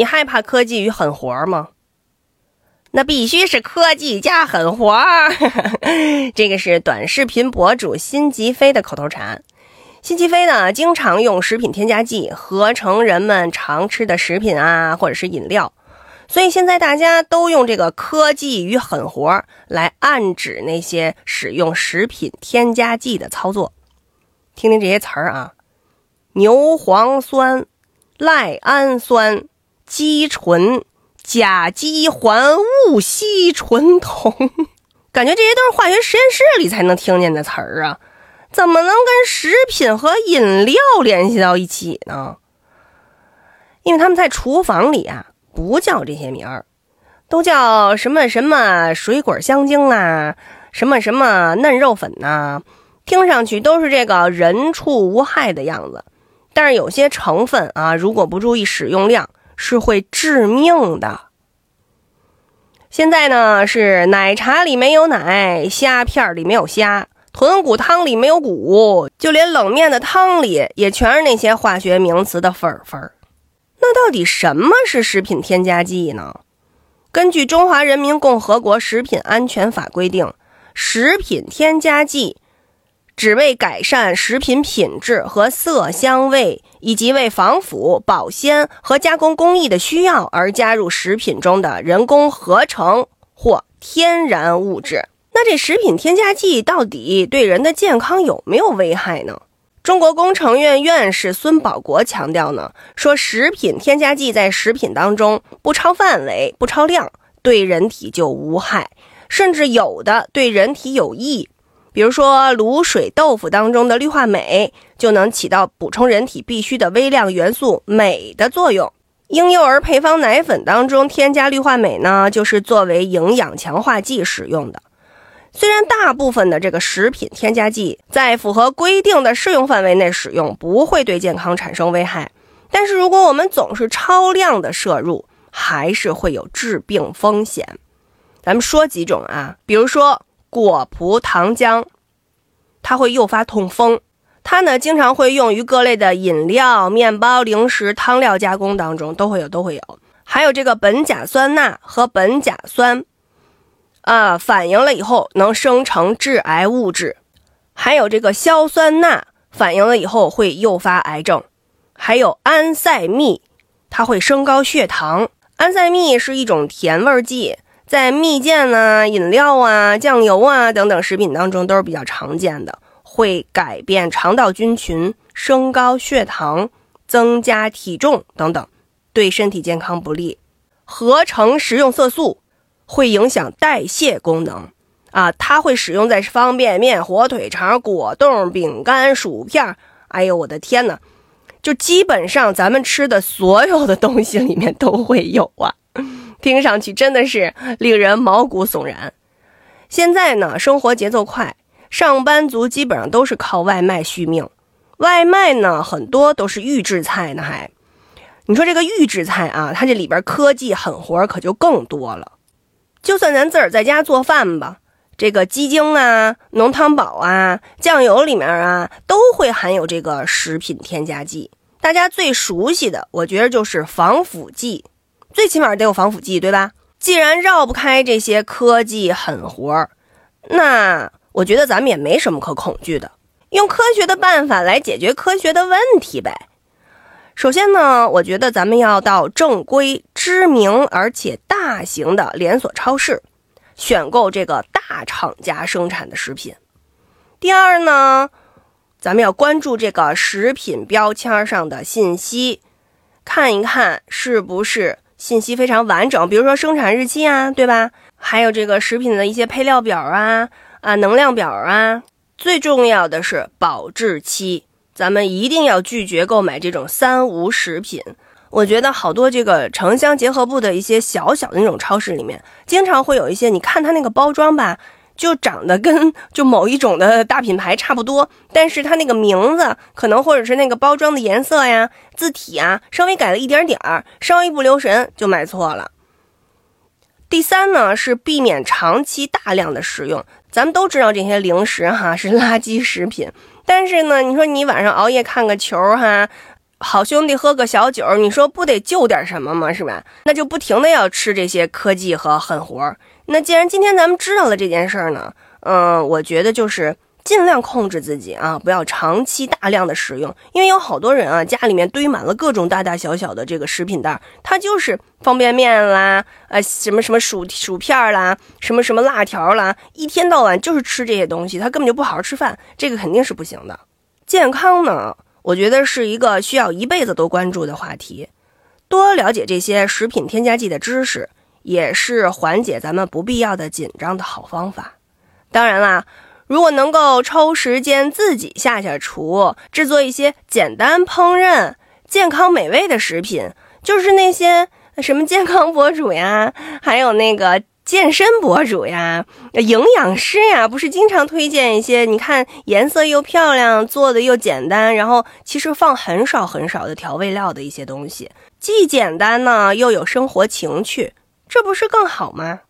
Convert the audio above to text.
你害怕科技与狠活吗？那必须是科技加狠活。这个是短视频博主辛吉飞的口头禅。辛吉飞呢，经常用食品添加剂合成人们常吃的食品啊，或者是饮料。所以现在大家都用这个科技与狠活来暗指那些使用食品添加剂的操作。听听这些词儿啊：牛磺酸、赖氨酸、肌醇。甲基环戊烯醇酮，感觉这些都是化学实验室里才能听见的词儿啊，怎么能跟食品和饮料联系到一起呢？因为他们在厨房里啊，不叫这些名儿，都叫什么什么水果香精啊，什么什么嫩肉粉呐，听上去都是这个人畜无害的样子，但是有些成分啊，如果不注意使用量。是会致命的。现在呢，是奶茶里没有奶，虾片里没有虾，豚骨汤里没有骨，就连冷面的汤里也全是那些化学名词的粉粉。那到底什么是食品添加剂呢？根据《中华人民共和国食品安全法》规定，食品添加剂。只为改善食品品质和色香味，以及为防腐、保鲜和加工工艺的需要而加入食品中的人工合成或天然物质。那这食品添加剂到底对人的健康有没有危害呢？中国工程院院士孙保国强调呢，说食品添加剂在食品当中不超范围、不超量，对人体就无害，甚至有的对人体有益。比如说，卤水豆腐当中的氯化镁就能起到补充人体必需的微量元素镁的作用。婴幼儿配方奶粉当中添加氯化镁呢，就是作为营养强化剂使用的。虽然大部分的这个食品添加剂在符合规定的适用范围内使用，不会对健康产生危害，但是如果我们总是超量的摄入，还是会有致病风险。咱们说几种啊，比如说。果葡糖浆，它会诱发痛风。它呢，经常会用于各类的饮料、面包、零食、汤料加工当中，都会有，都会有。还有这个苯甲酸钠和苯甲酸，啊，反应了以后能生成致癌物质。还有这个硝酸钠，反应了以后会诱发癌症。还有安赛蜜，它会升高血糖。安赛蜜是一种甜味剂。在蜜饯啊、饮料啊、酱油啊等等食品当中都是比较常见的，会改变肠道菌群，升高血糖，增加体重等等，对身体健康不利。合成食用色素会影响代谢功能啊，它会使用在方便面、火腿肠、果冻、饼干、薯片。哎呦，我的天哪！就基本上咱们吃的所有的东西里面都会有啊。听上去真的是令人毛骨悚然。现在呢，生活节奏快，上班族基本上都是靠外卖续命。外卖呢，很多都是预制菜呢，还，你说这个预制菜啊，它这里边科技狠活可就更多了。就算咱自个儿在家做饭吧，这个鸡精啊、浓汤宝啊、酱油里面啊，都会含有这个食品添加剂。大家最熟悉的，我觉得就是防腐剂。最起码得有防腐剂，对吧？既然绕不开这些科技狠活儿，那我觉得咱们也没什么可恐惧的，用科学的办法来解决科学的问题呗。首先呢，我觉得咱们要到正规、知名而且大型的连锁超市，选购这个大厂家生产的食品。第二呢，咱们要关注这个食品标签上的信息，看一看是不是。信息非常完整，比如说生产日期啊，对吧？还有这个食品的一些配料表啊，啊，能量表啊。最重要的是保质期，咱们一定要拒绝购买这种三无食品。我觉得好多这个城乡结合部的一些小小的那种超市里面，经常会有一些，你看它那个包装吧。就长得跟就某一种的大品牌差不多，但是它那个名字可能或者是那个包装的颜色呀、字体啊，稍微改了一点点儿，稍一不留神就买错了。第三呢是避免长期大量的食用，咱们都知道这些零食哈是垃圾食品，但是呢，你说你晚上熬夜看个球哈，好兄弟喝个小酒，你说不得救点什么吗？是吧？那就不停的要吃这些科技和狠活。那既然今天咱们知道了这件事儿呢，嗯，我觉得就是尽量控制自己啊，不要长期大量的食用，因为有好多人啊，家里面堆满了各种大大小小的这个食品袋，它就是方便面啦，呃，什么什么薯薯片啦，什么什么辣条啦，一天到晚就是吃这些东西，他根本就不好好吃饭，这个肯定是不行的。健康呢？我觉得是一个需要一辈子都关注的话题，多了解这些食品添加剂的知识，也是缓解咱们不必要的紧张的好方法。当然啦，如果能够抽时间自己下下厨，制作一些简单烹饪、健康美味的食品，就是那些什么健康博主呀，还有那个。健身博主呀，营养师呀，不是经常推荐一些？你看颜色又漂亮，做的又简单，然后其实放很少很少的调味料的一些东西，既简单呢，又有生活情趣，这不是更好吗？